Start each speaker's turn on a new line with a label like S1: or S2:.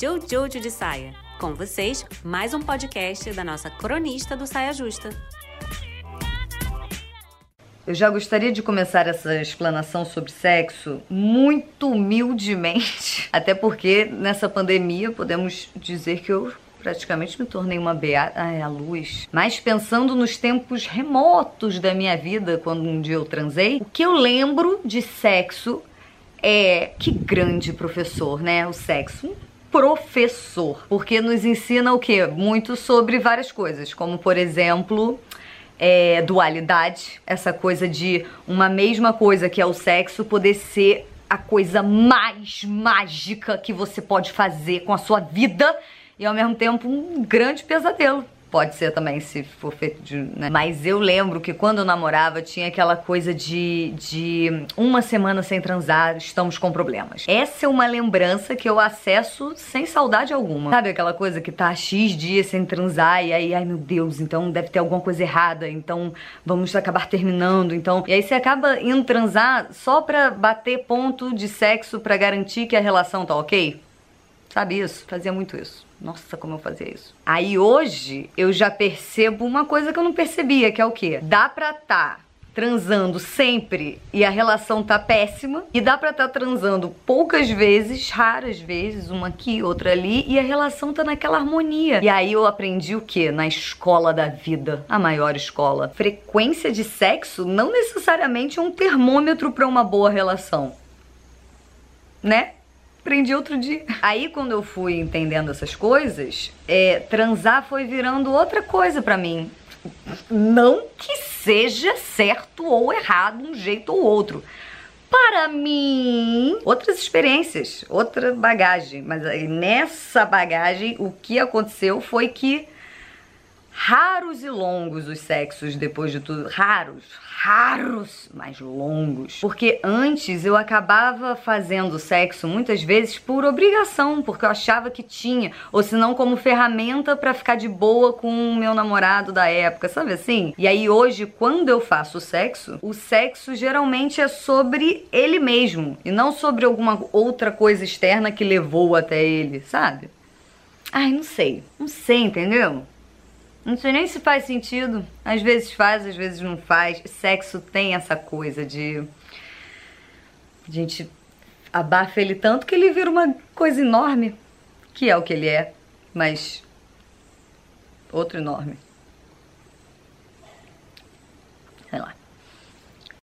S1: Jojo de Saia. Com vocês, mais um podcast da nossa cronista do Saia Justa.
S2: Eu já gostaria de começar essa explanação sobre sexo muito humildemente, até porque nessa pandemia podemos dizer que eu praticamente me tornei uma beata. A luz. Mas pensando nos tempos remotos da minha vida, quando um dia eu transei, o que eu lembro de sexo é. Que grande professor, né? O sexo. Professor. Porque nos ensina o quê? Muito sobre várias coisas, como por exemplo. É, dualidade, essa coisa de uma mesma coisa que é o sexo poder ser a coisa mais mágica que você pode fazer com a sua vida e ao mesmo tempo um grande pesadelo. Pode ser também, se for feito de. Né? Mas eu lembro que quando eu namorava tinha aquela coisa de, de uma semana sem transar, estamos com problemas. Essa é uma lembrança que eu acesso sem saudade alguma. Sabe aquela coisa que tá X dias sem transar e aí, ai meu Deus, então deve ter alguma coisa errada, então vamos acabar terminando, então. E aí você acaba indo transar só pra bater ponto de sexo pra garantir que a relação tá ok? Sabe isso? Fazia muito isso. Nossa, como eu fazia isso. Aí hoje eu já percebo uma coisa que eu não percebia, que é o quê? Dá pra tá transando sempre e a relação tá péssima, e dá pra tá transando poucas vezes, raras vezes, uma aqui, outra ali, e a relação tá naquela harmonia. E aí eu aprendi o quê? Na escola da vida, a maior escola. Frequência de sexo não necessariamente é um termômetro para uma boa relação. Né? Aprendi outro dia. Aí quando eu fui entendendo essas coisas, é, transar foi virando outra coisa para mim. Não que seja certo ou errado um jeito ou outro. Para mim, outras experiências, outra bagagem. Mas aí nessa bagagem, o que aconteceu foi que raros e longos os sexos depois de tudo. Raros, raros, mas longos. Porque antes eu acabava fazendo sexo muitas vezes por obrigação, porque eu achava que tinha, ou se não como ferramenta para ficar de boa com o meu namorado da época, sabe assim? E aí hoje, quando eu faço sexo, o sexo geralmente é sobre ele mesmo e não sobre alguma outra coisa externa que levou até ele, sabe? Ai, não sei. Não sei, entendeu? Não sei nem se faz sentido. Às vezes faz, às vezes não faz. Sexo tem essa coisa de. A gente abafa ele tanto que ele vira uma coisa enorme. Que é o que ele é. Mas. Outro enorme. Sei lá.